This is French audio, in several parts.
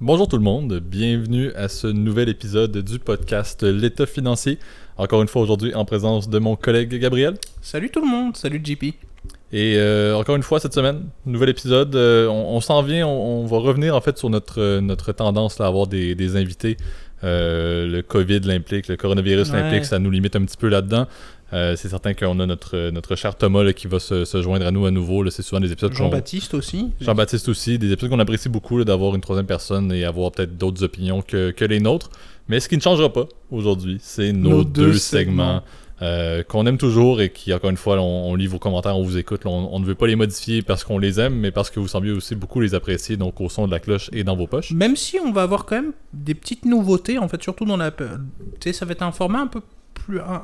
Bonjour tout le monde, bienvenue à ce nouvel épisode du podcast L'État financier. Encore une fois aujourd'hui en présence de mon collègue Gabriel. Salut tout le monde, salut JP. Et euh, encore une fois cette semaine, nouvel épisode. Euh, on, s'en vient, on, va revenir en fait sur notre, notre tendance à avoir des, des invités. Euh, le COVID l'implique, le coronavirus l'implique, ça nous limite un petit peu là-dedans. Euh, c'est certain qu'on a notre, notre cher Thomas qui va se, se, joindre à nous à nouveau. C'est souvent des épisodes. Jean-Baptiste aussi. Jean-Baptiste aussi. Des épisodes qu'on apprécie beaucoup d'avoir une troisième personne et avoir peut-être d'autres opinions que, que, les nôtres. Mais ce qui ne changera pas aujourd'hui, c'est nos, deux, segments. Euh, qu'on aime toujours et qui, encore une fois, on, lit vos commentaires, on vous écoute. on, ne veut pas les modifier parce qu'on les aime, mais parce que vous semblez aussi beaucoup les apprécier, donc au son de la cloche et dans vos poches. Même si on va avoir quand même des petites nouveautés, en fait, surtout dans la. Tu sais, ça va être un format un peu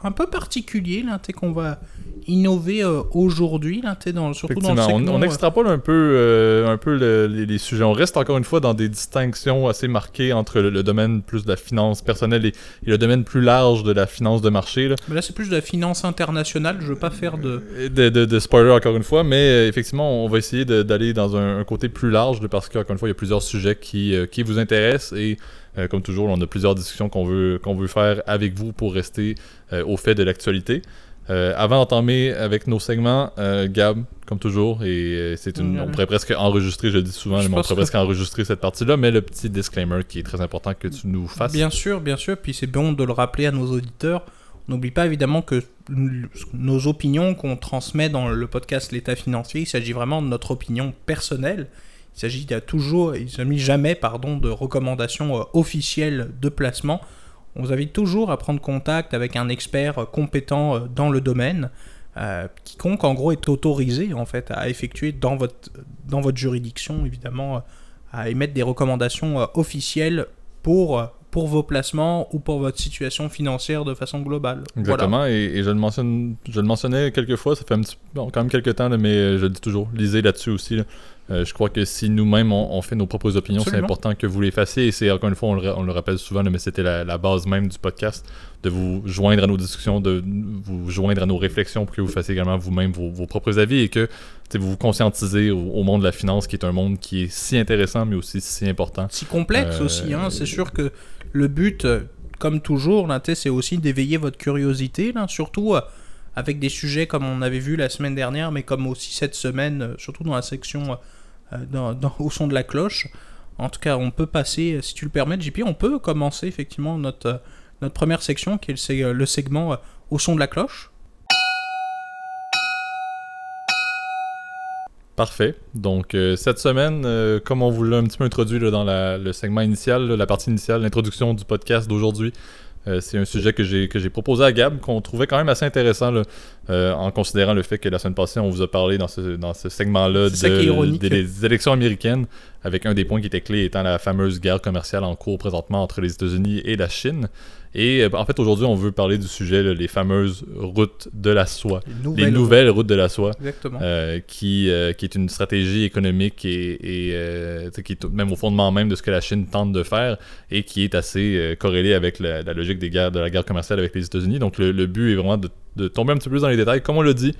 un, peu particulier là, qu'on va innover euh, aujourd'hui, là, dans, surtout dans le on, on, euh, extrapole un peu, euh, un peu les, sujets. On reste encore une fois dans des distinctions assez marquées entre le, domaine plus de la finance personnelle et, le domaine plus large de la finance de marché. Là, mais là c'est plus de la finance internationale. Je veux pas faire de... De, de, spoiler encore une fois, mais effectivement, on va essayer d'aller dans un, côté plus large parce qu'encore une fois, il y a plusieurs sujets qui, qui vous intéressent et euh, comme toujours, on a plusieurs discussions qu'on veut, qu'on veut faire avec vous pour rester euh, au fait de l'actualité. Euh, avant d'entamer avec nos segments, Gab, comme toujours, et c'est une, on pourrait presque enregistrer, je le dis souvent, mais on pourrait presque enregistrer cette partie-là, mais le petit disclaimer qui est très important que tu nous fasses. Bien sûr, bien sûr, puis c'est bon de le rappeler à nos auditeurs. N'oublie pas évidemment que nos opinions qu'on transmet dans le podcast L'État financier, il s'agit vraiment de notre opinion personnelle il s'agit toujours, il s'agit jamais pardon, de recommandations euh, officielles de placement. On vous invite toujours à prendre contact avec un expert euh, compétent euh, dans le domaine, quiconque en gros est autorisé en fait à effectuer dans votre juridiction évidemment à émettre des recommandations officielles pour pour vos placements ou pour votre situation financière de façon globale. Exactement, et, je, le mentionne, je le mentionnais quelques fois, ça fait un petit, bon, quand même quelques temps, mais je le dis toujours, lisez là-dessus aussi. Euh, je crois que si nous-mêmes on, fait nos propres opinions, c'est important que vous les fassiez. Et c'est encore une fois, on le, rappelle souvent, mais c'était la, base même du podcast, de vous joindre à nos discussions, de vous joindre à nos réflexions pour que vous fassiez également vous-même vos, propres avis et que vous vous conscientisez au, monde de la finance, qui est un monde qui est si intéressant, mais aussi si important. Si complexe euh, aussi. Hein. C'est sûr que le but, euh, comme toujours, c'est aussi d'éveiller votre curiosité, là, surtout avec des sujets comme on avait vu la semaine dernière, mais comme aussi cette semaine, surtout dans la section euh, au son de la cloche. En tout cas, on peut passer, si tu le permets, JP, on peut commencer effectivement notre, euh, notre première section qui est le, le segment euh, au son de la cloche. Parfait. Donc, cette semaine, comme on vous l'a un petit peu introduit dans le segment initial, la partie initiale, l'introduction du podcast d'aujourd'hui, euh, c'est un sujet que j'ai que j'ai proposé à Gab, qu'on trouvait quand même assez intéressant euh, en considérant le fait que la semaine passée, on vous a parlé dans ce, dans ce segment-là des élections américaines, avec un des points qui était clé étant la fameuse guerre commerciale en cours présentement entre les États-Unis et la Chine. Et euh, en fait, aujourd'hui, on veut parler du sujet, les fameuses routes de la soie. Les nouvelles, routes. de la soie. Exactement. Euh, qui, euh, qui est une stratégie économique et, et qui est même au fondement même de ce que la Chine tente de faire et qui est assez corrélée avec la, logique des guerres, de la guerre commerciale avec les États-Unis. Donc, le, le, but est vraiment de, de, tomber un petit peu plus dans les détails. Comme on l'a dit,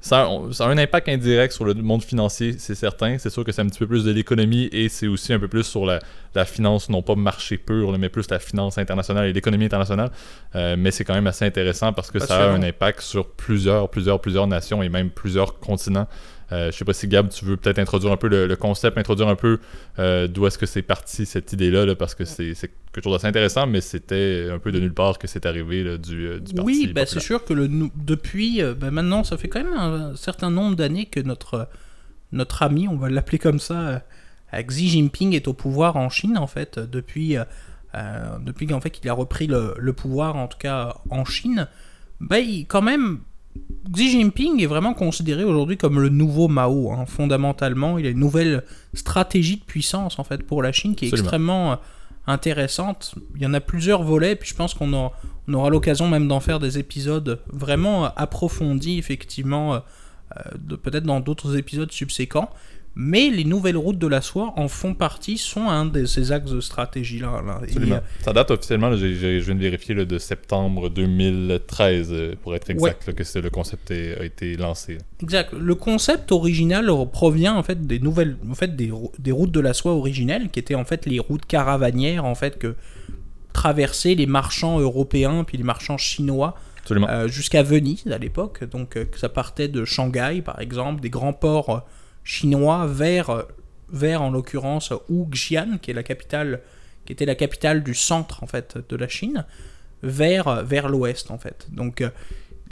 ça a, un impact indirect sur le monde financier, c'est certain. C'est sûr que c'est un petit peu plus de l'économie et c'est aussi un peu plus sur la, finance, non pas marché pur, mais plus la finance internationale et l'économie internationale. Euh, mais c'est quand même assez intéressant parce que ça a un impact sur plusieurs, plusieurs, plusieurs nations et même plusieurs continents. Euh, je sais pas si Gab, tu veux peut-être introduire un peu le, concept, introduire un peu euh, d'où est-ce que c'est parti cette idée-là, parce que c'est quelque chose d'assez intéressant, mais c'était un peu de nulle part que c'est arrivé du, euh, du, parti. Oui, ben, c'est sûr que le, depuis, ben, maintenant, ça fait quand même un, certain nombre d'années que notre, notre ami, on va l'appeler comme ça, Xi Jinping est au pouvoir en Chine, en fait, depuis, depuis qu'en fait, il a repris le, le, pouvoir, en tout cas en Chine. Ben, il, quand même, Xi Jinping est vraiment considéré aujourd'hui comme le nouveau Mao. Hein. Fondamentalement, il a une nouvelle stratégie de puissance en fait pour la Chine qui est extrêmement euh, intéressante. Il y en a plusieurs volets, puis je pense qu'on aura, l'occasion même d'en faire des épisodes vraiment euh, approfondis, effectivement, euh, peut-être dans d'autres épisodes subséquents. Mais les nouvelles routes de la soie en font partie, sont un de ces axes de stratégie-là. là. Absolument. euh, Ça date officiellement, là, je viens de vérifier, là, de septembre 2013, euh, pour être exact, là, que c'est- le concept a été lancé. Exact. Le concept original provient en fait des nouvelles, en fait des, rou- des routes de la soie originelles, qui étaient en fait les routes caravanières en fait que traversaient les marchands européens puis les marchands chinois euh, jusqu'à Venise à l'époque. Donc euh, ça partait de Shanghai par exemple, des grands ports euh, chinois vers vers en l'occurrence Wuxian, qui est la capitale, qui était la capitale du centre en fait de la Chine, vers vers l'ouest en fait. Donc euh,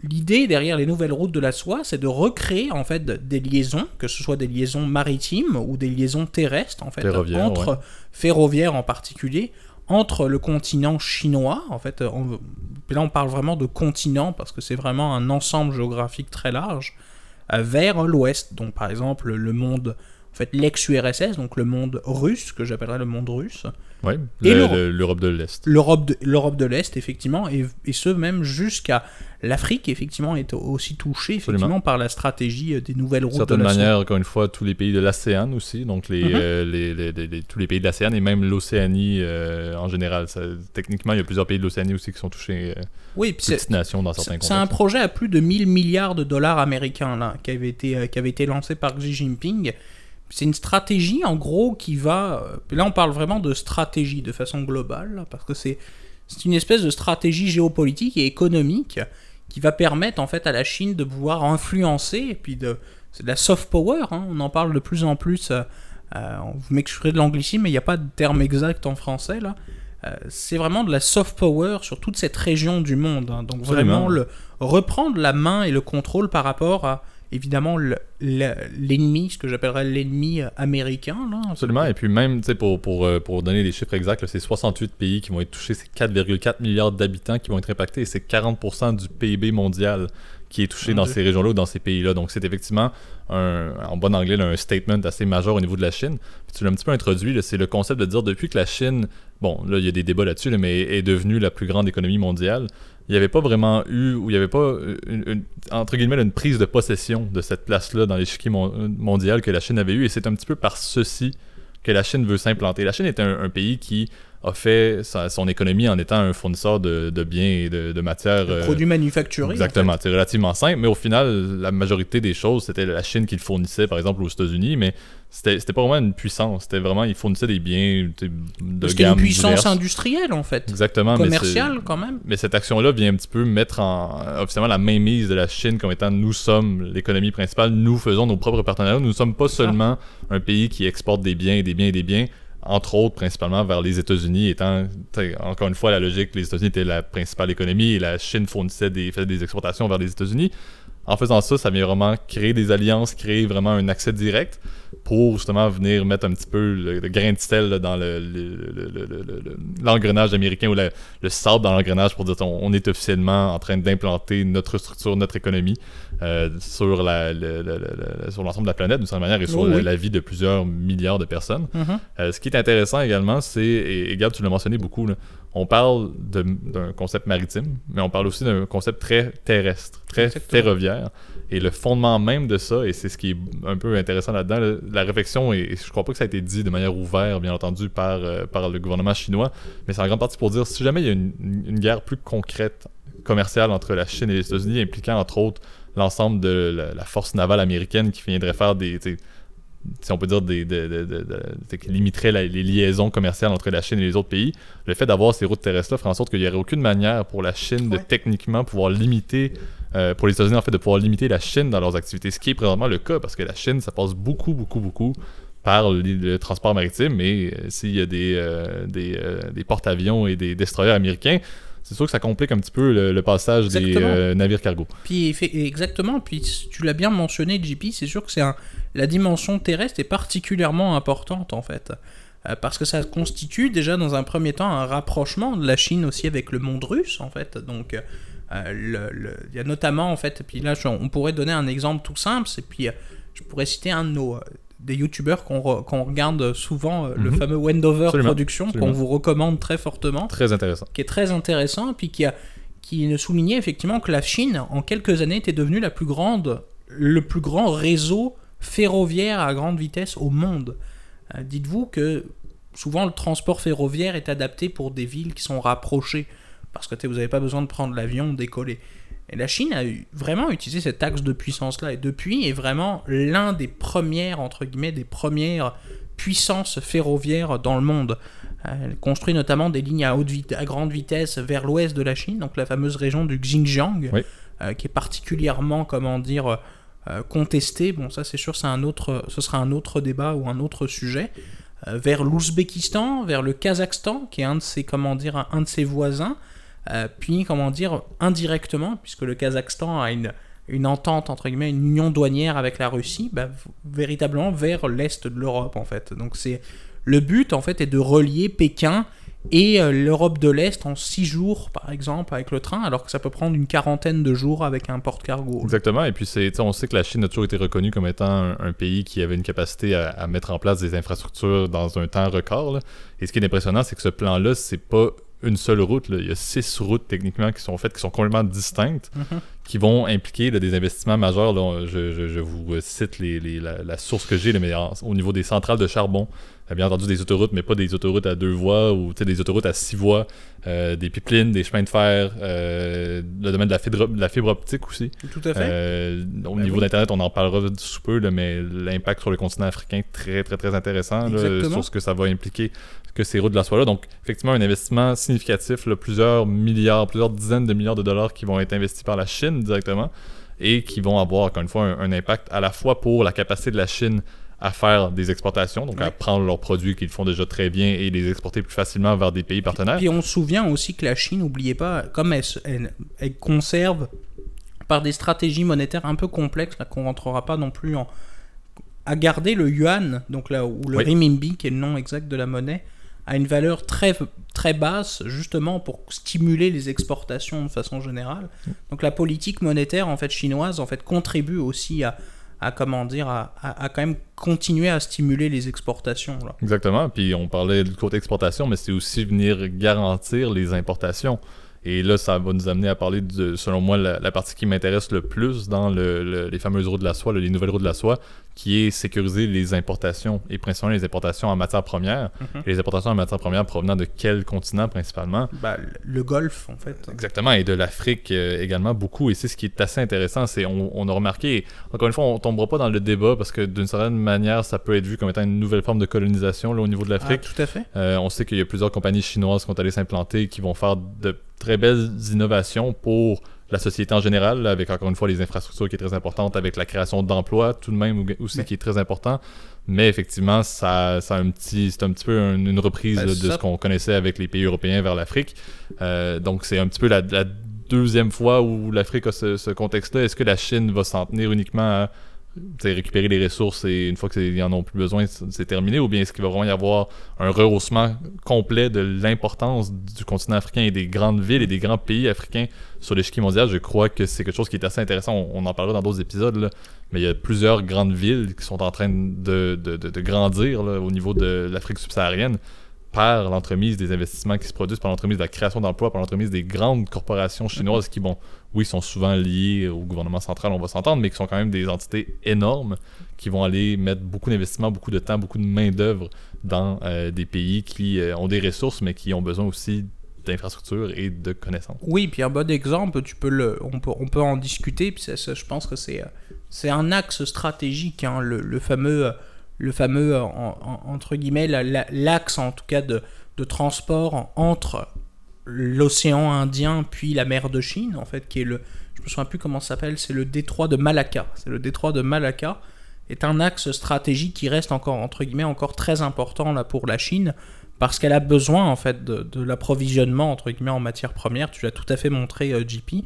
L'idée derrière les nouvelles routes de la soie, c'est de recréer en fait des liaisons, que ce soit des liaisons maritimes ou des liaisons terrestres en fait, Ferroviaires, entre ouais. ferroviaires en particulier, entre le continent chinois, en fait, on- là on parle vraiment de continent parce que c'est vraiment un ensemble géographique très large, vers l'ouest. Donc par exemple le monde, en fait l'ex-URSS, donc le monde russe, que j'appellerais le monde russe, Ouais. et Le- l'Europe. le- L'Europe de l'Est. l'Europe de, l'Est, effectivement, et, et ce même jusqu'à l'Afrique, effectivement, est aussi touchée effectivement Absolument. par la stratégie euh, des nouvelles routes certaine de la manière, encore une fois, tous les pays de l'ASEAN aussi, donc les, Mhm. euh, les, les- les- les- tous les pays de l'ASEAN et même l'Océanie euh, en général. Ça- techniquement, il y a plusieurs pays de l'Océanie aussi qui sont touchés, euh, Oui, puis c'est, petites nations dans certains c'est c'est un projet à plus de 1000 milliards de dollars américains là, qui avait été, qui avait été lancé par Xi Jinping. C'est une stratégie en gros qui va. euh, là, on parle vraiment de stratégie de façon globale là, parce que c'est c'est une espèce de stratégie géopolitique et économique qui va permettre en fait à la Chine de pouvoir influencer et puis de c'est de la soft power. hein, on en parle de plus en plus. euh, euh, vous m'excuserez de l'anglicisme, mais il n'y a pas de terme exact en français là. Euh, c'est vraiment de la soft power sur toute cette région du monde. hein. Donc Absolument. vraiment le, reprendre la main et le contrôle par rapport à évidemment le- le- l'ennemi, ce que j'appellerais l'ennemi euh, américain. Là. Absolument. Et puis même, pour, pour, euh, pour donner les chiffres exacts, c'est 68 pays qui vont être touchés, c'est 4,4 milliards d'habitants qui vont être impactés et c'est 40% du PIB mondial qui est touché dans ces régions-là ou dans ces pays-là. Donc c'est effectivement, un, en bon anglais, là, un statement assez majeur au niveau de la Chine. Puis tu l'as un petit peu introduit, c'est le concept de dire depuis que la Chine, bon, là, il y a des débats là-dessus, là, mais est devenue la plus grande économie mondiale, il n'y avait pas vraiment eu, ou il n'y avait pas, une, une- entre guillemets, une prise de possession de cette place-là dans l'échiquier mon- mondial que la Chine avait eu. Et c'est un petit peu par ceci que la Chine veut s'implanter. La Chine est un, un pays qui a fait sa- son économie en étant un fournisseur de, de biens et de, de matières. Euh, produit manufacturé. Exactement, en c'est relativement simple, mais au final, la majorité des choses, c'était la Chine qui le fournissait, par exemple, aux États-Unis, mais c'était c'était pas vraiment une puissance, c'était vraiment, ils fournissaient des biens de a une puissance industrielle en fait. Exactement, Commerciale quand même. mais cette action-là vient un petit peu mettre en officiellement la mainmise de la Chine comme étant nous sommes l'économie principale, nous faisons nos propres partenariats, nous ne sommes pas seulement un pays qui exporte des biens et des biens et des biens, entre autres principalement vers les États-Unis, étant encore une fois la logique, les États-Unis étaient la principale économie et la Chine fournissait des, faisait des exportations vers les États-Unis. En faisant ça, ça vient vraiment créer des alliances, créer vraiment un accès direct pour justement venir mettre un petit peu le, le grain de sel là, dans le- le- le- l'engrenage américain ou la- le sable dans l'engrenage pour dire on, on est officiellement en train d'implanter notre structure, notre économie euh, sur l'ensemble de la planète d'une certaine manière et sur Oh la, oui. la vie de plusieurs milliards de personnes. Mhm. Euh, ce qui est intéressant également, c'est, et, et Gab, tu l'as mentionné beaucoup, là, on parle d'un concept maritime, mais on parle aussi d'un concept très terrestre, très Exactement. ferroviaire. Et le fondement même de ça, et c'est ce qui est un peu intéressant là-dedans, la réflexion, et, et je crois pas que ça a été dit de manière ouverte, bien entendu, par, euh, par le gouvernement chinois, mais c'est en grande partie pour dire si jamais il y a une, guerre plus concrète commerciale entre la Chine et les États-Unis, impliquant entre autres l'ensemble de la, la force navale américaine qui viendrait faire des, si on peut dire, des, de- de- qui limiterait la- les liaisons commerciales entre la Chine et les autres pays, le fait d'avoir ces routes terrestres-là ferait en sorte qu'il n'y aurait aucune manière pour la Chine de techniquement pouvoir limiter, euh, pour les États-Unis en fait, de pouvoir limiter la Chine dans leurs activités, ce qui est présentement le cas, parce que la Chine, ça passe beaucoup, beaucoup, beaucoup par le, le transport maritime, mais euh, s'il y a des, des, euh, des porte-avions et des destroyers américains, c'est sûr que ça complique un petit peu le, le passage des euh, navires cargo. Puis exactement, puis tu l'as bien mentionné, JP, c'est sûr que c'est la dimension terrestre est particulièrement importante en fait. Euh, parce que ça constitue déjà dans un premier temps un rapprochement de la Chine aussi avec le monde russe en fait. Donc euh, le- le- il y a notamment en fait, puis là on pourrait donner un exemple tout simple, c'est puis je pourrais citer un de nos des youtubeurs qu'on re- qu'on regarde souvent, euh, le Mhm. fameux Wendover Absolument, Productions, qu'on vous recommande très fortement Très intéressant. qui est très intéressant, puis qui, a, qui ne soulignait effectivement que la Chine, en quelques années, était devenue la plus grande, le plus grand réseau ferroviaire à grande vitesse au monde. Euh, Dites-vous que souvent le transport ferroviaire est adapté pour des villes qui sont rapprochées, parce que vous n'avez pas besoin de prendre l'avion, décoller. Et la Chine a eu- vraiment utilisé cet axe de puissance-là, et depuis est vraiment l'un des premières, entre guillemets, des premières puissances ferroviaires dans le monde. Elle construit notamment des lignes à, haute à grande vitesse vers l'ouest de la Chine, donc la fameuse région du Xinjiang, Oui. euh, qui est particulièrement, comment dire, euh, contestée. Bon, ça c'est sûr, c'est un autre, ce sera un autre débat ou un autre sujet. Euh, vers l'Ouzbékistan, vers le Kazakhstan, qui est un de ses, comment dire, un, un de ses voisins. Euh, puis, comment dire, indirectement, puisque le Kazakhstan a une, une entente, entre guillemets, une union douanière avec la Russie, bah, véritablement vers l'est de l'Europe, en fait. Donc, c'est le but, en fait, est de relier Pékin et euh, l'Europe de l'Est en 6 jours, par exemple, avec le train, alors que ça peut prendre une quarantaine de jours avec un porte-cargo. Exactement. Et puis, on sait que la Chine a toujours été reconnue comme étant un, pays qui avait une capacité à, mettre en place des infrastructures dans un temps record. Et ce qui est impressionnant, c'est que ce plan-là, c'est pas une seule route. là. Il y a six routes techniquement qui sont faites, qui sont complètement distinctes, Mhm. qui vont impliquer là, des investissements majeurs. là. Je, je- je vous cite les, les- la, la source que j'ai, mais au niveau des centrales de charbon. Euh, Bien entendu, des autoroutes, mais pas des autoroutes à deux voies ou des autoroutes à six voies, euh, des pipelines, des chemins de fer, euh, le domaine de la fibre, de la fibre optique aussi. Tout à fait. Euh, au Ben niveau oui. d'Internet, on en parlera sous peu, là, mais l'impact sur le continent africain, très, très, très intéressant là, sur ce que ça va impliquer que ces routes de la soie là. Donc, effectivement, un investissement significatif, là, plusieurs milliards, plusieurs dizaines de milliards de dollars qui vont être investis par la Chine directement et qui vont avoir, encore une fois, un, un impact à la fois pour la capacité de la Chine à faire des exportations, donc à prendre leurs produits qu'ils font déjà très bien et les exporter plus facilement vers des pays partenaires. Puis on se souvient aussi que la Chine, n'oubliez pas, comme elle, se- elle- elle conserve par des stratégies monétaires un peu complexes, qu'on rentrera pas non plus en à garder le yuan, donc là ou le Oui. renminbi qui est le nom exact de la monnaie, à une valeur très très basse justement pour stimuler les exportations de façon générale. Donc la politique monétaire en fait chinoise en fait contribue aussi à à comment dire à, à- quand même continuer à stimuler les exportations. Exactement. Puis on parlait du côté exportation, mais c'est aussi venir garantir les importations. Et là, ça va nous amener à parler de, selon moi, la, partie qui m'intéresse le plus dans le- le- les fameuses routes de la soie, les nouvelles routes de la soie, qui est sécuriser les importations et principalement les importations en matière première. Mhm. Les importations en matière première provenant de quel continent principalement? Bah, le golfe en fait. Exactement, et de l'Afrique euh, également beaucoup. Et c'est ce qui est assez intéressant. C'est on, on a remarqué, encore une fois, on tombera pas dans le débat parce que d'une certaine manière, ça peut être vu comme étant une nouvelle forme de colonisation là, au niveau de Ah, l'Afrique. tout à fait. Euh, on sait qu'il y a plusieurs compagnies chinoises qui sont allées s'implanter, qui vont faire de très belles innovations pour la société en général, avec encore une fois les infrastructures qui est très importante, avec la création d'emplois tout de même aussi Mais- qui est très important. Mais effectivement, ça, ça a un petit, c'est un petit peu un- une reprise Ben, de ça- ce qu'on connaissait avec les pays européens vers l'Afrique. Euh, donc c'est un petit peu la, la deuxième fois où l'Afrique a ce, ce contexte-là. Est-ce que la Chine va s'en tenir uniquement à récupérer les ressources et une fois qu'ils en ont plus besoin, c'est terminé, ou bien est-ce qu'il va vraiment y avoir un rehaussement complet de l'importance du continent africain et des grandes villes et des grands pays africains sur l'échiquier mondial? Je crois que c'est quelque chose qui est assez intéressant. On, en parlera dans d'autres épisodes, mais il y a plusieurs grandes villes qui sont en train de, grandir au niveau de l'Afrique subsaharienne par l'entremise des investissements qui se produisent, par l'entremise de la création d'emplois, par l'entremise des grandes corporations chinoises qui, bon, oui, sont souvent liées au gouvernement central, on va s'entendre, mais qui sont quand même des entités énormes qui vont aller mettre beaucoup d'investissements, beaucoup de temps, beaucoup de main-d'œuvre dans euh, des pays qui euh, ont des ressources, mais qui ont besoin aussi d'infrastructures et de connaissances. Oui, puis un bon exemple, tu peux le, on peut, on peut en discuter. Puis ça, je pense que c'est, euh, c'est un axe stratégique, hein, le, fameux, le fameux en- en- entre guillemets, la- la- l'axe en tout cas de, transport entre l'océan Indien puis la mer de Chine, en fait, qui est le, je me souviens plus comment ça s'appelle, c'est le détroit de Malacca. C'est le détroit de Malacca est un axe stratégique qui reste encore entre guillemets encore très important là pour la Chine parce qu'elle a besoin en fait de, de l'approvisionnement entre guillemets en matières premières. Tu l'as tout à fait montré, euh, JP.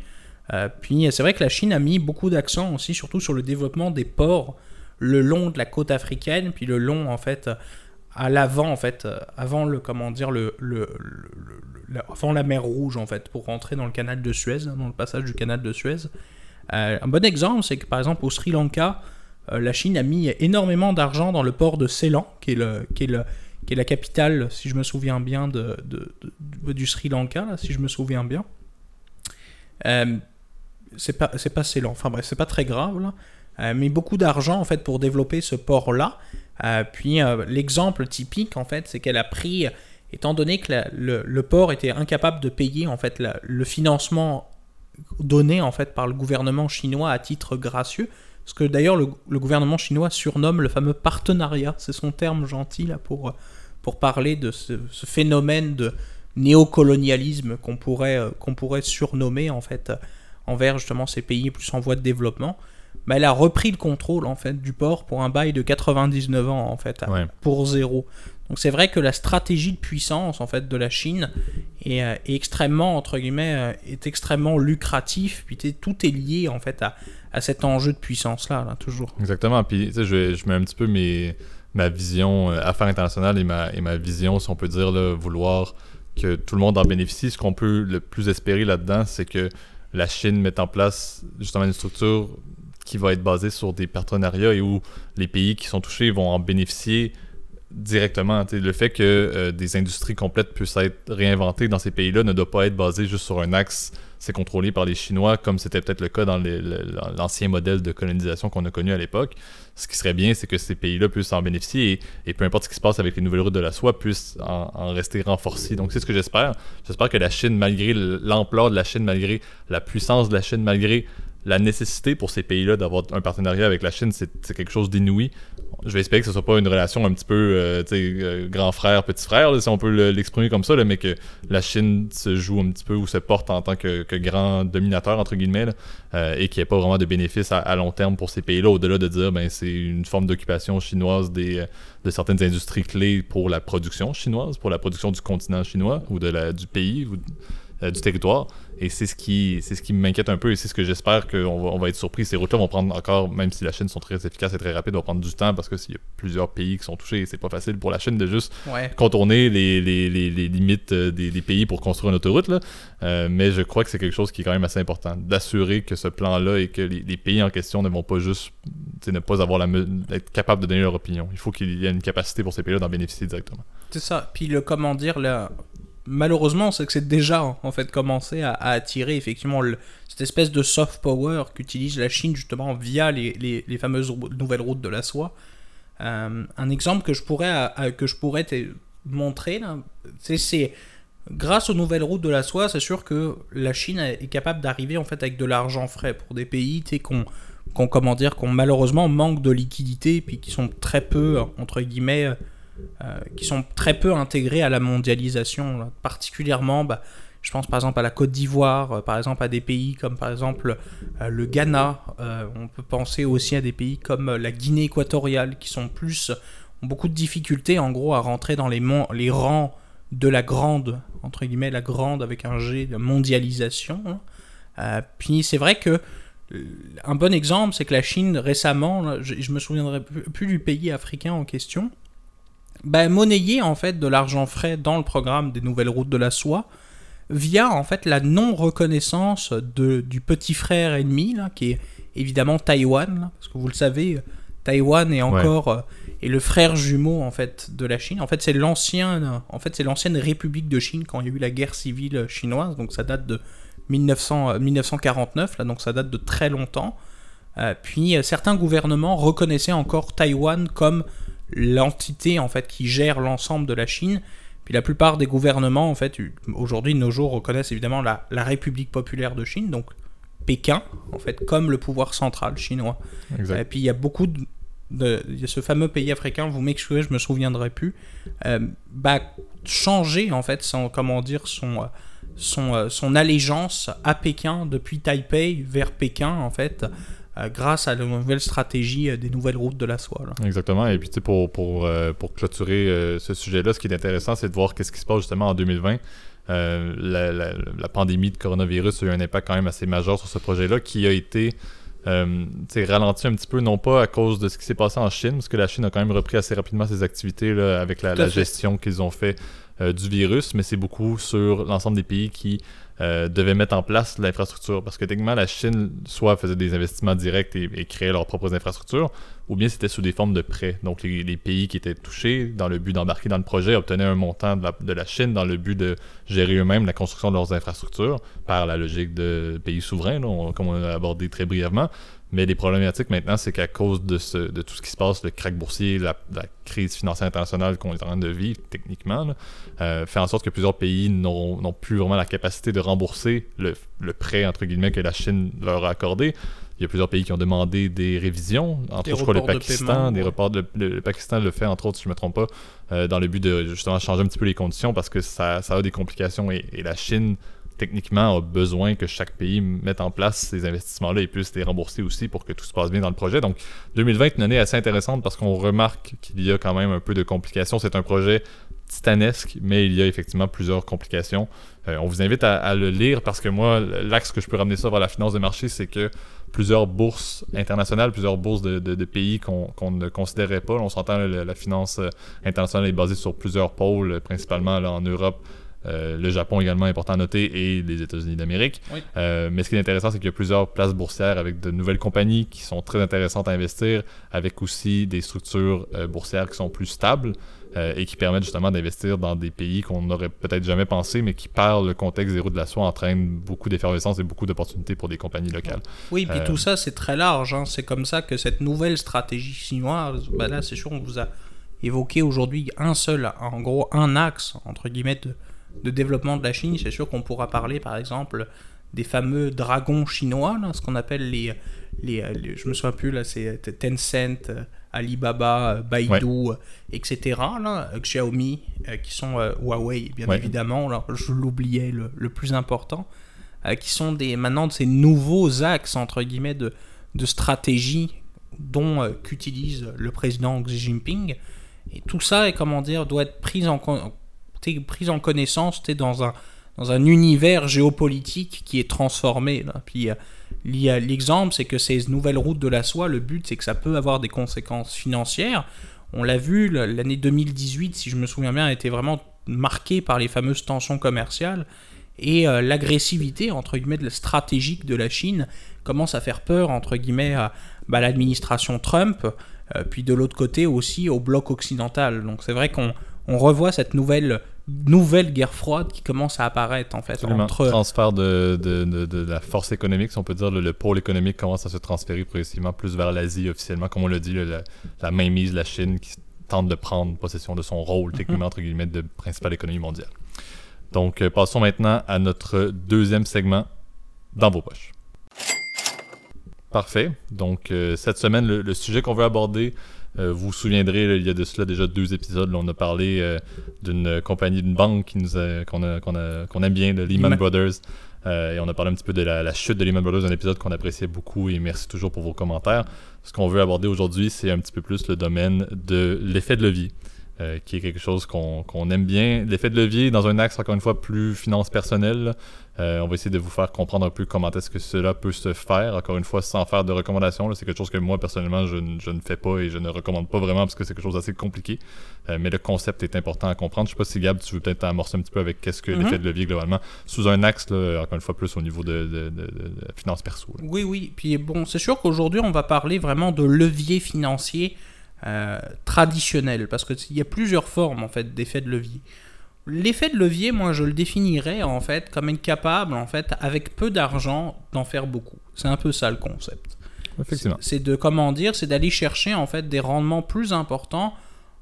Euh, puis c'est vrai que la Chine a mis beaucoup d'accent aussi, surtout sur le développement des ports le long de la côte africaine, puis le long en fait à l'avant en fait, euh, avant le comment dire le, le, le- le- avant la mer Rouge en fait, pour rentrer dans le canal de Suez, dans le passage du canal de Suez. Euh, un bon exemple, c'est que par exemple au Sri Lanka, euh, la Chine a mis énormément d'argent dans le port de Ceylan, qui est, le, qui est, le, qui est la capitale, si je me souviens bien, de, de- de- du Sri Lanka, là, si je me souviens bien. Euh, c'est pas, c'est pas Ceylan, enfin bref, c'est pas très grave là. Euh, mis beaucoup d'argent en fait pour développer ce port-là. Euh, puis euh, l'exemple typique en fait, c'est qu'elle a pris, étant donné que le, port était incapable de payer en fait le financement donné en fait par le gouvernement chinois à titre gracieux, ce que d'ailleurs le, gouvernement chinois surnomme le fameux partenariat, c'est son terme gentil là pour pour parler de ce, ce phénomène de néocolonialisme qu'on pourrait qu'on pourrait surnommer en fait envers justement ces pays plus en voie de développement. Mais elle a repris le contrôle en fait du port pour un bail de 99 ans en fait à- Ouais. pour zéro. Donc c'est vrai que la stratégie de puissance en fait de la Chine est, euh, est extrêmement entre guillemets euh, est extrêmement lucratif. Puis tout est lié en fait à, à cet enjeu de puissance là, là toujours. Exactement. Puis, je mets un petit peu mes, ma vision euh, affaires internationales et ma, et ma vision, si on peut dire, là, vouloir que tout le monde en bénéficie. Ce qu'on peut le plus espérer là-dedans, c'est que la Chine mette en place justement une structure qui va être basée sur des partenariats et où les pays qui sont touchés vont en bénéficier directement. Tu sais, le fait que euh, des industries complètes puissent être réinventées dans ces pays-là ne doit pas être basé juste sur un axe c'est contrôlé par les Chinois, comme c'était peut-être le cas dans l'ancien modèle de colonisation qu'on a connu à l'époque. Ce qui serait bien, c'est que ces pays-là puissent en bénéficier et, et peu importe ce qui se passe avec les nouvelles routes de la soie, puissent en, en rester renforcés. Donc c'est ce que j'espère. J'espère que la Chine, malgré l'ampleur de la Chine, malgré la puissance de la Chine, malgré la nécessité pour ces pays-là d'avoir un partenariat avec la Chine, c'est quelque chose d'inouï. Je vais espérer que ce soit pas une relation un petit peu euh, euh, grand frère, petit frère, si on peut le- l'exprimer comme ça, mais que la Chine se joue un petit peu ou se porte en tant que, grand dominateur, entre guillemets, euh, et qu'il n'y ait pas vraiment de bénéfices à, long terme pour ces pays-là, au-delà de dire ben c'est une forme d'occupation chinoise des, euh, de certaines industries clés pour la production chinoise, pour la production du continent chinois ou de du pays ou euh, du territoire. Et c'est ce qui c'est ce qui m'inquiète un peu et c'est ce que j'espère qu'on va, on va être surpris. Ces routes-là vont prendre encore, même si la Chine sont très efficaces et très rapides, vont prendre du temps parce que s'il y a plusieurs pays qui sont touchés, c'est pas facile pour la Chine de juste Ouais. contourner les, les, les, les limites euh, des, des pays pour construire une autoroute. Là. Euh, mais je crois que c'est quelque chose qui est quand même assez important, d'assurer que ce plan-là et que les, pays en question ne vont pas juste ne pas avoir la être capables de donner leur opinion. Il faut qu'il y ait une capacité pour ces pays-là d'en bénéficier directement. C'est ça. Puis le comment dire là, malheureusement, c'est que c'est déjà en fait commencé à, attirer effectivement cette espèce de soft power qu'utilise la Chine justement via les, les- les fameuses nouvelles routes de la soie. Euh, un exemple que je pourrais que je pourrais te montrer c'est grâce aux nouvelles routes de la soie, c'est sûr que la Chine est capable d'arriver en fait avec de l'argent frais pour des pays qu'on comment dire qu'on malheureusement manque de liquidité puis qui sont très peu entre guillemets euh, qui sont très peu intégrés à la mondialisation, particulièrement, bah, je pense par exemple à la Côte d'Ivoire, euh, par exemple à des pays comme par exemple euh, le Ghana, on peut penser aussi à des pays comme la Guinée équatoriale, qui sont plus, ont beaucoup de difficultés en gros à rentrer dans les, les rangs de la grande, entre guillemets, la grande avec un G de mondialisation. hein. Puis c'est vrai que un bon exemple, c'est que la Chine récemment, je, je me souviendrai plus du pays africain en question, bah, monnayer en fait de l'argent frais dans le programme des nouvelles routes de la soie via en fait la non reconnaissance de, du petit frère ennemi là, qui est évidemment Taïwan là, parce que vous le savez Taïwan est encore euh, est le frère jumeau en fait de la Chine. En fait c'est l'ancien en fait c'est l'ancienne République de Chine quand il y a eu la guerre civile chinoise. Donc ça date de 1900, euh, 1949 là donc ça date de très longtemps. Euh, puis euh, certains gouvernements reconnaissaient encore Taïwan comme l'entité en fait qui gère l'ensemble de la Chine. Puis la plupart des gouvernements en fait aujourd'hui de nos jours reconnaissent évidemment la, la République populaire de Chine, donc Pékin en fait comme le pouvoir central chinois. Exact. Et puis il y a beaucoup de, ce fameux pays africain, vous m'excusez, je me souviendrai plus, euh, bah, changer en fait son comment dire son euh, son, euh, son allégeance à Pékin depuis Taipei vers Pékin en fait euh, grâce à la nouvelle stratégie euh, des nouvelles routes de la soie. là. Exactement. Et puis, tu sais, pour, pour, euh, pour clôturer euh, ce sujet-là, ce qui est intéressant, c'est de voir qu'est-ce qui se passe justement en 2020. Euh, la, la- la pandémie de coronavirus a eu un impact quand même assez majeur sur ce projet-là qui a été euh, ralenti un petit peu, non pas à cause de ce qui s'est passé en Chine, parce que la Chine a quand même repris assez rapidement ses activités là, avec la, gestion qu'ils ont fait euh, du virus, mais c'est beaucoup sur l'ensemble des pays qui euh, devaient mettre en place l'infrastructure. Parce que techniquement, la Chine soit faisait des investissements directs et, créait leurs propres infrastructures, ou bien c'était sous des formes de prêts. Donc les, pays qui étaient touchés dans le but d'embarquer dans le projet obtenaient un montant de la, Chine dans le but de gérer eux-mêmes la construction de leurs infrastructures par la logique de pays souverains, comme on a abordé très brièvement. Mais les problématiques maintenant, c'est qu'à cause de, ce, de tout ce qui se passe, le crack boursier, la, crise financière internationale qu'on est en train de vivre techniquement, euh, fait en sorte que plusieurs pays n'ont plus vraiment la capacité de rembourser le, le, prêt, entre guillemets, que la Chine leur a accordé. Il y a plusieurs pays qui ont demandé des révisions, entre autres le Pakistan, des reports. le, Pakistan le fait, entre autres, si je ne me trompe pas, euh, dans le but de justement changer un petit peu les conditions parce que ça, ça a des complications et, et la Chine techniquement, a besoin que chaque pays mette en place ces investissements-là et puisse les rembourser aussi pour que tout se passe bien dans le projet. Donc, 2020 est une année assez intéressante parce qu'on remarque qu'il y a quand même un peu de complications. C'est un projet titanesque, mais il y a effectivement plusieurs complications. Euh, on vous invite à, le lire parce que moi, l'axe que je peux ramener ça vers la finance de marché, c'est que plusieurs bourses internationales, plusieurs bourses de, pays qu'on ne considérait pas. On s'entend, la, finance internationale est basée sur plusieurs pôles, principalement en Europe, euh, le Japon également important à noter et les États-Unis d'Amérique. Euh, mais ce qui est intéressant, c'est qu'il y a plusieurs places boursières avec de nouvelles compagnies qui sont très intéressantes à investir, avec aussi des structures euh, boursières qui sont plus stables et qui permettent justement d'investir dans des pays qu'on n'aurait peut-être jamais pensé, mais qui, par le contexte zéro de la soie, entraînent beaucoup d'effervescence et beaucoup d'opportunités pour des compagnies locales. Oui, puis tout ça, c'est très large. Hein. C'est comme ça que cette nouvelle stratégie chinoise, ben là, c'est sûr, on vous a évoqué aujourd'hui un seul, en gros, un axe, entre guillemets, de développement de la Chine, c'est sûr qu'on pourra parler par exemple des fameux dragons chinois, ce qu'on appelle les, les, Je me souviens plus, là, c'est Tencent, euh, Alibaba, euh, Baidu, etc. Là, Xiaomi, euh, qui sont Huawei, bien évidemment, là, je l'oubliais, le, plus important, qui sont des, maintenant de ces nouveaux axes, entre guillemets, de, de stratégie dont qu'utilise le président Xi Jinping. Et tout ça, comment dire, doit être pris en compte es prise en connaissance, tu es dans un, dans un univers géopolitique qui est transformé. Là. Puis l'exemple, c'est que ces nouvelles routes de la soie, le but, c'est que ça peut avoir des conséquences financières. On l'a vu, l'année 2018, si je me souviens bien, a été vraiment marquée par les fameuses tensions commerciales et euh, l'agressivité entre guillemets stratégique de la Chine commence à faire peur entre guillemets à bah, l'administration Trump, euh, puis de l'autre côté aussi au bloc occidental. Donc c'est vrai qu'on on revoit cette nouvelle nouvelle guerre froide qui commence à apparaître en fait Absolument. entre transfert de, de, de, la force économique si on peut dire le, pôle économique commence à se transférer progressivement plus vers l'Asie officiellement. Comme on l'a dit la, la mainmise de la Chine qui tente de prendre possession de son rôle techniquement entre guillemets de principale économie mondiale. Donc euh, passons maintenant à notre deuxième segment dans vos poches. Parfait. Donc euh, cette semaine le sujet qu'on veut aborder euh, vous vous souviendrez, il y a de cela déjà deux épisodes, on a parlé euh, d'une compagnie, d'une banque qui nous qu'on, aime bien, de Lehman Brothers. Euh, et on a parlé un petit peu de la, chute de Lehman Brothers, un épisode qu'on appréciait beaucoup et merci toujours pour vos commentaires. Ce qu'on veut aborder aujourd'hui, c'est un petit peu plus le domaine de l'effet de levier. Qui est quelque chose qu'on, aime bien. L'effet de levier dans un axe, encore une fois, plus finance personnelle. Euh, on va essayer de vous faire comprendre un peu comment est-ce que cela peut se faire. Encore une fois, sans faire de recommandations. C'est quelque chose que moi, personnellement, je, ne fais pas et je ne recommande pas vraiment parce que c'est quelque chose d'assez compliqué. Euh, mais le concept est important à comprendre. Je ne sais pas si Gab, tu veux peut-être amorcer un petit peu avec qu'est-ce que l'effet mhm. de levier globalement, sous un axe, encore une fois, plus au niveau de, de, de, finances perso. Oui, oui. Puis bon, c'est sûr qu'aujourd'hui, on va parler vraiment de levier financier euh, traditionnel parce qu'il y a plusieurs formes en fait d'effet de levier. L'effet de levier, moi, je le définirais en fait comme être capable, en fait, avec peu d'argent, d'en faire beaucoup. C'est un peu ça le concept. C'est de comment dire, c'est d'aller chercher en fait des rendements plus importants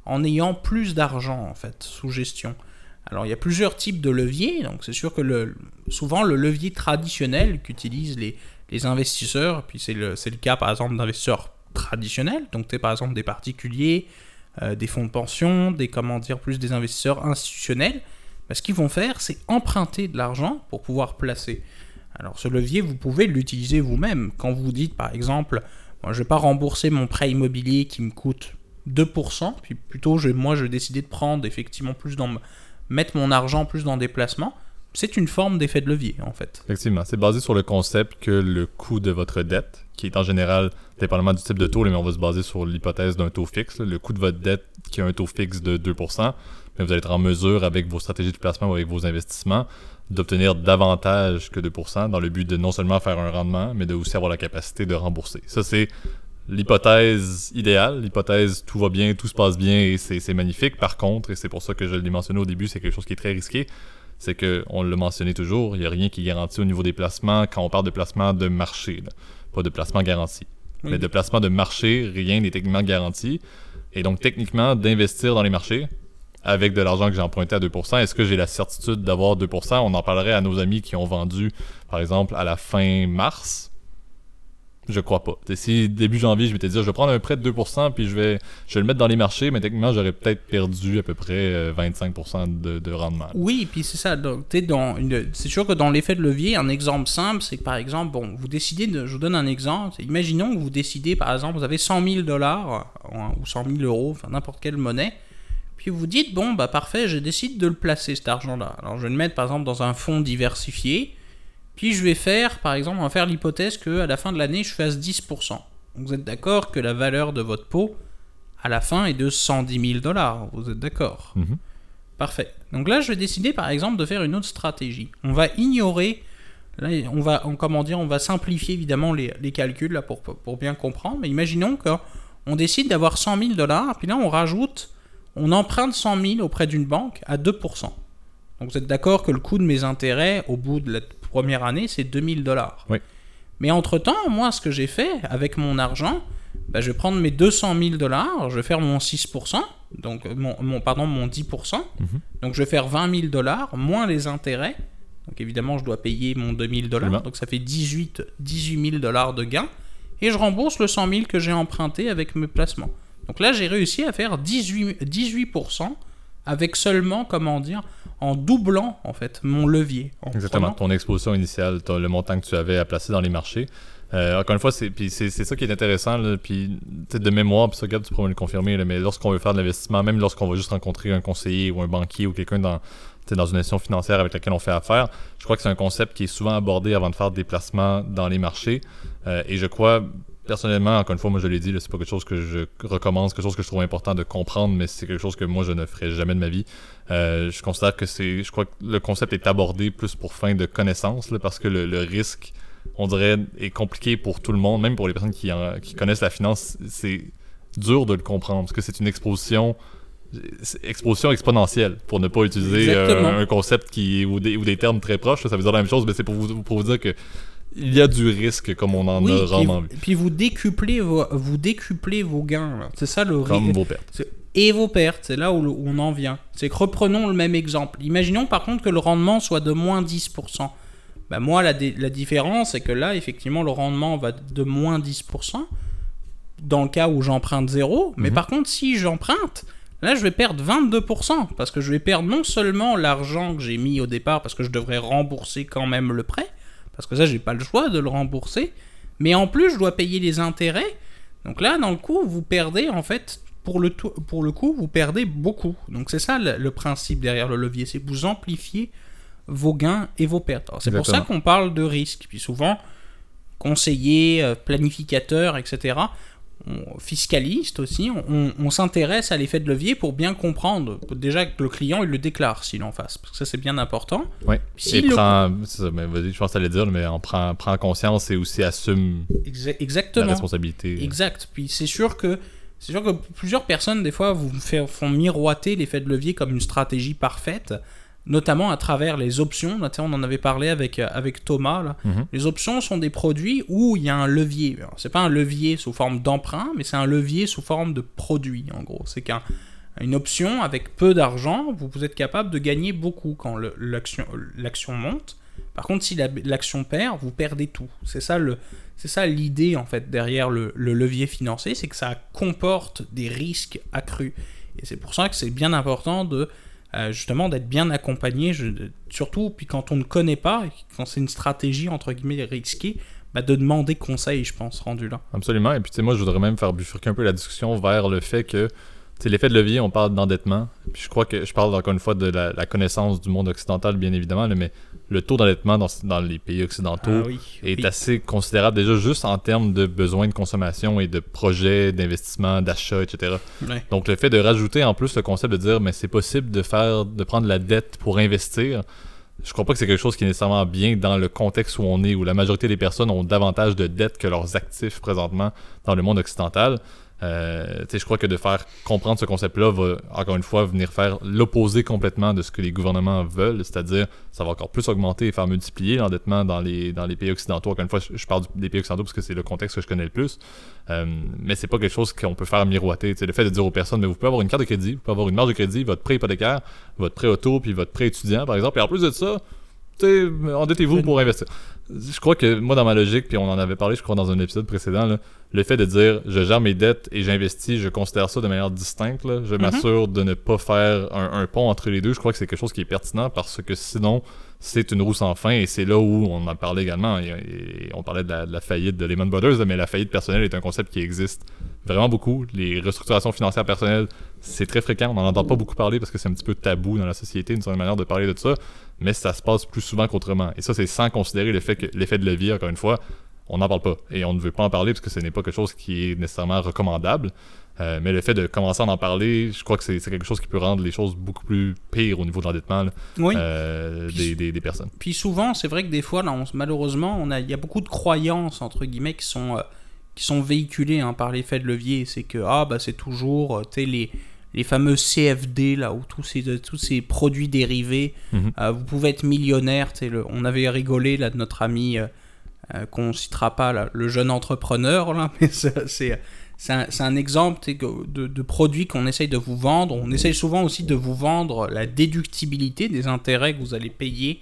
en ayant plus d'argent en fait sous gestion. Alors il y a plusieurs types de leviers, donc c'est sûr que le, souvent le levier traditionnel qu'utilisent les, les investisseurs, puis c'est le, le cas par exemple d'investisseurs traditionnels, donc par exemple des particuliers, euh, des fonds de pension, des comment dire plus des investisseurs institutionnels, bah, ce qu'ils vont faire, c'est emprunter de l'argent pour pouvoir placer. Alors ce levier, vous pouvez l'utiliser vous-même. Quand vous dites par exemple, je ne vais pas rembourser mon prêt immobilier qui me coûte 2%, puis plutôt je, moi je vais décider de prendre effectivement plus dans mettre mon argent plus dans des placements, c'est une forme d'effet de levier en fait. Effectivement, c'est basé sur le concept que le coût de votre dette, qui est en général, dépendamment du type de taux, mais on va se baser sur l'hypothèse d'un taux fixe, le coût de votre dette qui a un taux fixe de 2%, mais vous allez être en mesure avec vos stratégies de placement ou avec vos investissements d'obtenir davantage que 2% dans le but de non seulement faire un rendement, mais de aussi avoir la capacité de rembourser. Ça, c'est l'hypothèse idéale, l'hypothèse tout va bien, tout se passe bien et c'est magnifique. Par contre, et c'est pour ça que je l'ai mentionné au début, c'est quelque chose qui est très risqué, c'est qu'on l'a mentionné toujours, il n'y a rien qui garantit au niveau des placements quand on parle de placement de marché, pas de placement garanti. Oui. Mais de placement de marché, rien n'est techniquement garanti. Et donc, techniquement, d'investir dans les marchés avec de l'argent que j'ai emprunté à 2%, est-ce que j'ai la certitude d'avoir 2% On en parlerait à nos amis qui ont vendu, par exemple, à la fin mars. Je crois pas. Si début janvier, je m'étais dit, je vais prendre un prêt de 2%, puis je vais, je vais le mettre dans les marchés, mais techniquement, j'aurais peut-être perdu à peu près euh, 25% de, de rendement. Oui, puis c'est ça. C'est sûr que dans l'effet de levier, un exemple simple, c'est que par exemple, bon, vous décidez de. Je vous donne un exemple. Imaginons que vous décidez, par exemple, vous avez 100 000 dollars ou 100 000 euros, n'importe quelle monnaie. Puis vous dites, bon, bah parfait, je décide de le placer cet argent-là. Alors je vais le mettre par exemple dans un fonds diversifié. Puis je vais faire, par exemple, on va faire l'hypothèse qu'à la fin de l'année, je fasse 10%. Donc vous êtes d'accord que la valeur de votre pot, à la fin, est de 110 000 dollars. Vous êtes d'accord? Mhm. Parfait. Donc là, je vais décider par exemple de faire une autre stratégie. On va ignorer, là, on va, on- comment dire, on va simplifier évidemment les, les calculs là, pour, pour bien comprendre. Mais imaginons qu'on décide d'avoir 100 000 dollars, puis là on rajoute, on emprunte 100 000 auprès d'une banque à 2%. Donc vous êtes d'accord que le coût de mes intérêts au bout de la première année, c'est 2000 dollars. Oui. Mais entre-temps, moi, ce que j'ai fait avec mon argent, bah, je vais prendre mes 200 000 dollars, je vais faire mon 6%, donc euh, mon, mon- pardon, mon 10%, donc je vais faire 20 000 dollars, moins les intérêts, donc évidemment je dois payer mon 2000 dollars, donc ça fait 18, 18 000 dollars de gain, et je rembourse le 100 000 que j'ai emprunté avec mes placements. Donc là j'ai réussi à faire 18, 18% avec seulement, comment dire, en doublant en fait mon levier. En Exactement. prenant- Ton exposition initiale, le montant que tu avais à placer dans les marchés. Euh, encore une fois, c'est ça qui est intéressant. Là, puis de mémoire, puis ça, Gab, tu pourras me le confirmer. là, mais lorsqu'on veut faire de l'investissement, même lorsqu'on va juste rencontrer un conseiller ou un banquier ou quelqu'un dans, dans une institution financière avec laquelle on fait affaire, je crois que c'est un concept qui est souvent abordé avant de faire des placements dans les marchés. Euh, et je crois, personnellement, encore une fois, moi je l'ai dit, c'est pas quelque chose que je recommande, c'est quelque chose que je trouve important de comprendre, mais c'est quelque chose que moi je ne ferai jamais de ma vie. Euh, je considère que c'est. Je crois que le concept est abordé plus pour fin de connaissance, là, parce que le, le risque, on dirait, est compliqué pour tout le monde, même pour les personnes qui, en- qui connaissent la finance. C'est dur de le comprendre, parce que c'est une exposition. Exposition exponentielle, pour ne pas utiliser euh, un concept qui ou des, ou des termes très proches, ça veut dire la même chose, mais c'est pour vous, pour vous dire que il y a du risque comme on en Oui, a rarement vu, puis vous décuplez vos, vous décuplez vos gains. C'est ça le comme risque. vos pertes. Et vos pertes, c'est là où, on en vient. C'est que reprenons le même exemple. Imaginons par contre que le rendement soit de moins 10%. Bah moi, la, la différence, c'est que là, effectivement, le rendement va de moins 10% dans le cas où j'emprunte zéro. Mais Mhm. par contre, si j'emprunte, là, je vais perdre 22%. Parce que je vais perdre non seulement l'argent que j'ai mis au départ, parce que je devrais rembourser quand même le prêt, parce que ça, j'ai pas le choix de le rembourser, mais en plus, je dois payer les intérêts. Donc là, dans le coup, vous perdez, en fait, pour le, tout- pour le coup, vous perdez beaucoup. Donc c'est ça le, le principe derrière le levier, c'est que vous amplifiez vos gains et vos pertes. C'est pour ça qu'on parle de risque. Puis souvent, conseiller, euh, planificateur, etc., on- fiscaliste aussi, on, on s'intéresse à l'effet de levier pour bien comprendre. Déjà que le client, il le déclare s'il en face. Parce que ça, c'est bien important. Si et le- prend, ça, mais vas-y, je pense que dire, mais on prend, prend conscience et aussi assume Exa- la exactement. responsabilité. Exact. Puis c'est sûr que c'est sûr que plusieurs personnes des fois vous font miroiter l'effet de levier comme une stratégie parfaite, notamment à travers les options. On en avait parlé avec euh, avec Thomas. là. Mhm. Les options sont des produits où il y a un levier. C'est pas un levier sous forme d'emprunt, mais c'est un levier sous forme de produit. En gros, c'est qu'un une option avec peu d'argent, vous, vous êtes capable de gagner beaucoup quand l'action monte. Par contre, si la- l'action perd, vous perdez tout. C'est ça le, c'est ça l'idée en fait derrière le, le levier financier, c'est que ça comporte des risques accrus. Et c'est pour ça que c'est bien important de euh, justement d'être bien accompagné, surtout puis quand on ne connaît pas, quand c'est une stratégie entre guillemets risquée, bah, de demander conseil, je pense, rendu là. Absolument. Et puis, tu sais, moi, je voudrais même faire bifurquer un peu la discussion vers le fait que, tu sais, l'effet de levier, on parle d'endettement. Puis, je crois que je parle encore une fois de la, connaissance du monde occidental, bien évidemment, mais le taux d'endettement dans, dans les pays occidentaux Ah oui, est assez considérable, déjà juste en termes de besoins de consommation et de projets d'investissement, d'achat, etc. Ouais. Donc, le fait de rajouter en plus le concept de dire, mais c'est possible de faire, de prendre la dette pour investir. Je crois pas que c'est quelque chose qui est nécessairement bien dans le contexte où on est, où la majorité des personnes ont davantage de dettes que leurs actifs présentement dans le monde occidental. Euh, je crois que de faire comprendre ce concept-là va, encore une fois, venir faire l'opposé complètement de ce que les gouvernements veulent, c'est-à-dire ça va encore plus augmenter et faire multiplier l'endettement dans les, dans les pays occidentaux. Encore une fois, je, parle des pays occidentaux parce que c'est le contexte que je connais le plus, euh, mais c'est pas quelque chose qu'on peut faire miroiter. le fait de dire aux personnes, mais vous pouvez avoir une carte de crédit, vous pouvez avoir une marge de crédit, votre prêt hypothécaire, votre prêt auto, puis votre prêt étudiant, par exemple, et en plus de ça, endettez-vous pour investir. Je crois que moi, dans ma logique, puis on en avait parlé, je crois, dans un épisode précédent, le fait de dire je gère mes dettes et j'investis, je considère ça de manière distincte. Je mhm. m'assure de ne pas faire un, pont entre les deux. Je crois que c'est quelque chose qui est pertinent parce que sinon, c'est une roue sans fin et c'est là où on en parlait également. Et, on parlait de la, faillite de Lehman Brothers, mais la faillite personnelle est un concept qui existe vraiment beaucoup. Les restructurations financières personnelles, c'est très fréquent. On n'en entend pas beaucoup parler parce que c'est un petit peu tabou dans la société, une certaine manière de parler de ça mais ça se passe plus souvent qu'autrement. Et ça, c'est sans considérer le fait que l'effet de levier, encore une fois, on n'en parle pas. Et on ne veut pas en parler parce que ce n'est pas quelque chose qui est nécessairement recommandable. Euh, mais le fait de commencer à en parler, je crois que c'est quelque chose qui peut rendre les choses beaucoup plus pires au niveau de l'endettement euh, des, des, personnes. Puis souvent, c'est vrai que des fois, là, malheureusement, a, il y a beaucoup de croyances, entre guillemets, qui sont, euh, qui sont véhiculées hein, par l'effet de levier. C'est que ah, bah, c'est toujours les, les fameux CFD, là, où tous ces, tous ces produits dérivés, mhm. euh, vous pouvez être millionnaire. Le, on avait rigolé là, de notre ami, euh, euh, qu'on citera pas, le jeune entrepreneur, là, mais c'est un, un, exemple de, de produits qu'on essaye de vous vendre. On essaye souvent aussi de vous vendre la déductibilité des intérêts que vous allez payer.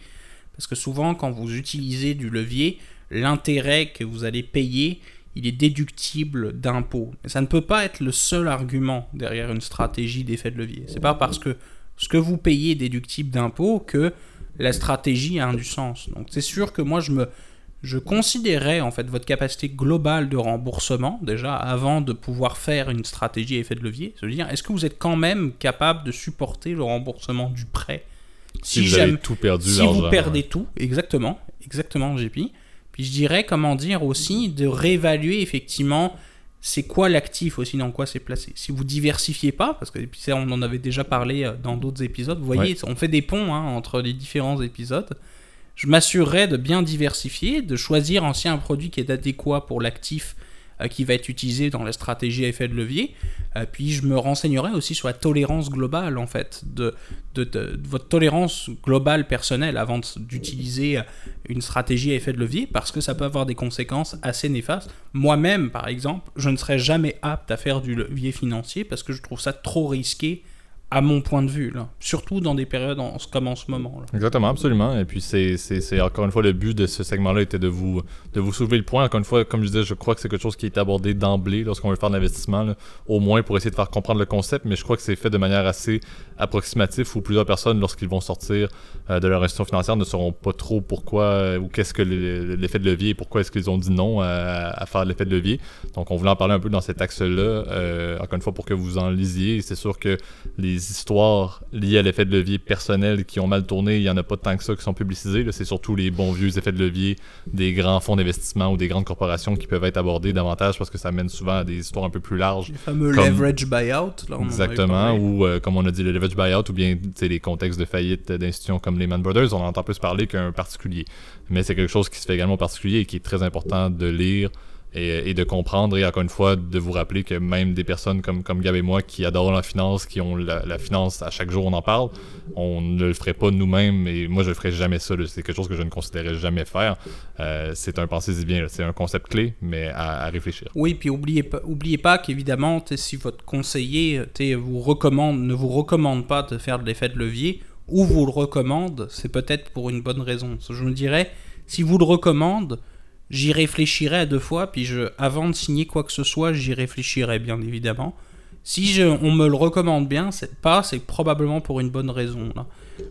Parce que souvent, quand vous utilisez du levier, l'intérêt que vous allez payer, il est déductible d'impôts. Mais ça ne peut pas être le seul argument derrière une stratégie d'effet de levier. C'est pas parce que ce que vous payez est déductible d'impôts que la stratégie a un du sens. Donc c'est sûr que moi je me je considérais en fait votre capacité globale de remboursement déjà avant de pouvoir faire une stratégie à effet de levier. Se dire est-ce que vous êtes quand même capable de supporter le remboursement du prêt? Si, vous avez tout perdu si vous perdez tout exactement exactement JP puis je dirais, comment dire aussi, de réévaluer effectivement c'est quoi l'actif aussi, dans quoi c'est placé. Si vous diversifiez pas, parce que on en avait déjà parlé euh, dans d'autres épisodes, vous voyez, on fait des ponts hein, entre les différents épisodes. Je m'assurerais de bien diversifier, de choisir aussi un produit qui est adéquat pour l'actif qui va être utilisé dans la stratégie à effet de levier. Euh, puis je me renseignerai aussi sur la tolérance globale, en fait, de, de, votre tolérance globale personnelle avant d'utiliser euh, une stratégie à effet de levier, parce que ça peut avoir des conséquences assez néfastes. Moi-même, par exemple, je ne serais jamais apte à faire du levier financier parce que je trouve ça trop risqué à mon point de vue, là. surtout dans des périodes comme en ce moment. Là. Exactement, absolument. Et puis c'est encore une fois le but de ce segment-là était de vous, de vous soulever le point. Encore une fois, comme je disais, je crois que c'est quelque chose qui est abordé d'emblée lorsqu'on veut faire de l'investissement, au moins pour essayer de faire comprendre le concept, mais je crois que c'est fait de manière assez approximative où plusieurs personnes, lorsqu'ils vont sortir euh, de leur institution financière, ne sauront pas trop pourquoi euh, ou qu'est-ce que l'effet de levier et pourquoi est-ce qu'ils ont dit non à, à faire l'effet de levier. Donc on voulait en parler un peu dans cet axe-là, euh, encore une fois pour que vous en lisiez. C'est sûr que les histoires liées à l'effet de levier personnel qui ont mal tourné, il n'y en a pas tant que ça qui sont publicisés. C'est surtout les bons vieux effets de levier des grands fonds d'investissement ou des grandes corporations qui peuvent être abordés davantage parce que ça mène souvent à des histoires un peu plus larges. Les fameux leverage buyout. Là, exactement, ou comme on a dit, le leverage buyout ou bien les contextes de faillite d'institutions comme Lehman Brothers, on entend plus parler qu'un particulier. Mais c'est quelque chose qui se fait également particulier et qui est très important de lire et, de comprendre et encore une fois de vous rappeler que même des personnes comme, comme Gab et moi qui adorent la finance, qui ont la, finance à chaque jour on en parle, on ne le ferait pas nous-mêmes et moi je ne ferais jamais ça. C'est quelque chose que je ne considérais jamais faire. Euh, c'est un pensez-y bien, c'est un concept clé, mais à, réfléchir. Oui, puis oubliez pas, oubliez pas qu'évidemment, si votre conseiller vous recommande, ne vous recommande pas de faire de l'effet de levier, ou vous le recommande, c'est peut-être pour une bonne raison. Je me dirais, si vous le recommande, J'y réfléchirai à deux fois, puis je, avant de signer quoi que ce soit, j'y réfléchirai bien évidemment. Si je, on me le recommande bien, c'est pas, c'est probablement pour une bonne raison.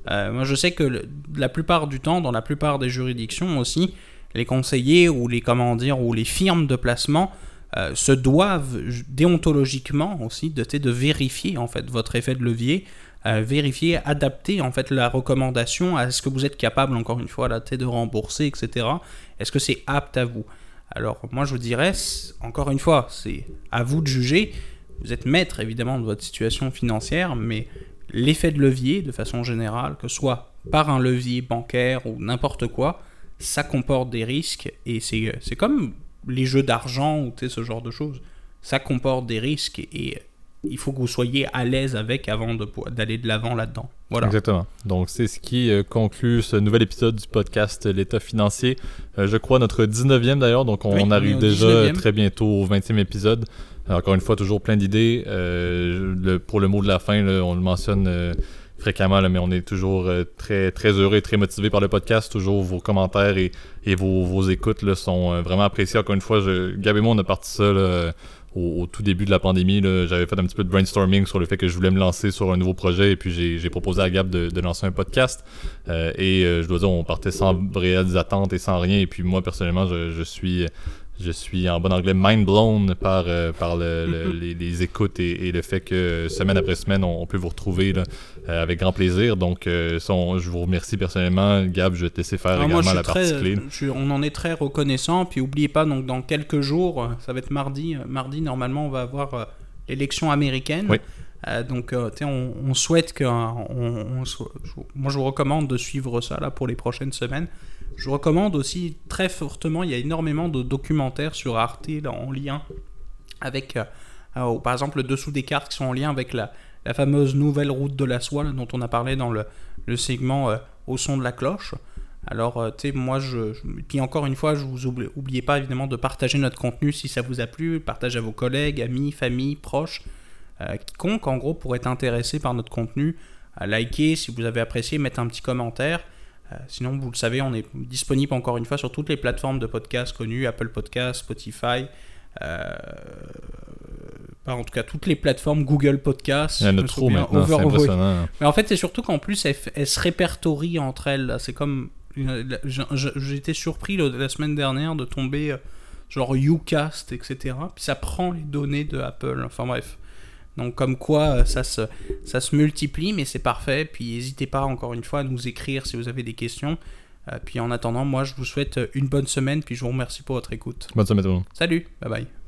Euh, moi, je sais que la plupart du temps, dans la plupart des juridictions aussi, les conseillers ou les comment dire, ou les firmes de placement euh, se doivent déontologiquement aussi de, de vérifier en fait votre effet de levier vérifier, adapter en fait la recommandation à ce que vous êtes capable, encore une fois, de rembourser, etc. Est-ce que c'est apte à vous? Alors, moi, je vous dirais, encore une fois, c'est à vous de juger. Vous êtes maître, évidemment, de votre situation financière, mais l'effet de levier, de façon générale, que ce soit par un levier bancaire ou n'importe quoi, ça comporte des risques et c'est comme les jeux d'argent ou ce genre de choses ça comporte des risques et, il faut que vous soyez à l'aise avec avant d'aller de l'avant là-dedans. Voilà. Exactement. Donc, c'est ce qui euh, conclut ce nouvel épisode du podcast L'État financier. Euh, je crois notre 19e d'ailleurs, donc on, arrive déjà très bientôt au 20e épisode. encore une fois, toujours plein d'idées. pour le mot de la fin, on le mentionne fréquemment, mais on est toujours euh, très, très heureux et très motivé par le podcast. Toujours vos commentaires et, vos, écoutes là, sont euh, vraiment appréciés. Encore une fois, je, Gab et moi, on a parti ça au, tout début de la pandémie. J'avais fait un petit peu de brainstorming sur le fait que je voulais me lancer sur un nouveau projet et puis j'ai proposé à Gab de, lancer un podcast. Euh, et je dois dire, on partait sans réelles attentes et sans rien. Et puis moi, personnellement, je suis je suis en bon anglais mind blown par, euh, par le, les, écoutes et, le fait que semaine après semaine, on, peut vous retrouver là, euh, avec grand plaisir. Donc, euh, je vous remercie personnellement. Gab, je vais te laisser faire ah, également la partie clé. on en est très reconnaissant. Puis, n'oubliez pas, donc, dans quelques jours, ça va être mardi. Mardi, normalement, on va avoir l'élection américaine. Oui. Donc, on, on, souhaite que. moi, je vous recommande de suivre ça là, pour les prochaines semaines. Je recommande aussi très fortement, il y a énormément de documentaires sur Arte en lien avec, euh, euh, par exemple, le dessous des cartes qui sont en lien avec la, fameuse nouvelle route de la soie dont on a parlé dans le, segment euh, au son de la cloche. Alors, tu sais, moi, je, Puis encore une fois, je vous oublie, oubliez pas évidemment de partager notre contenu si ça vous a plu. Partagez à vos collègues, amis, familles, proches, quiconque en gros pourrait être intéressé par notre contenu. liker si vous avez apprécié, mettre un petit commentaire. Euh, sinon, vous le savez, on est disponible encore une fois sur toutes les plateformes de podcasts connues, Apple Podcasts, Spotify, euh, en tout cas toutes les plateformes Google Podcasts. Il y en a trop maintenant, c'est impressionnant. Mais en fait, c'est surtout qu'en plus, elles, se répertorient entre elles. C'est comme... J'ai été surpris la semaine dernière de tomber euh, genre Ucast, etc. Puis ça prend les données de Apple. Enfin bref. Donc comme quoi euh, ça se, ça se multiplie, mais c'est parfait. Puis n'hésitez pas encore une fois à nous écrire si vous avez des questions. Euh, puis en attendant, moi je vous souhaite une bonne semaine, puis je vous remercie pour votre écoute. Bonne semaine tout le monde. Salut, bye bye.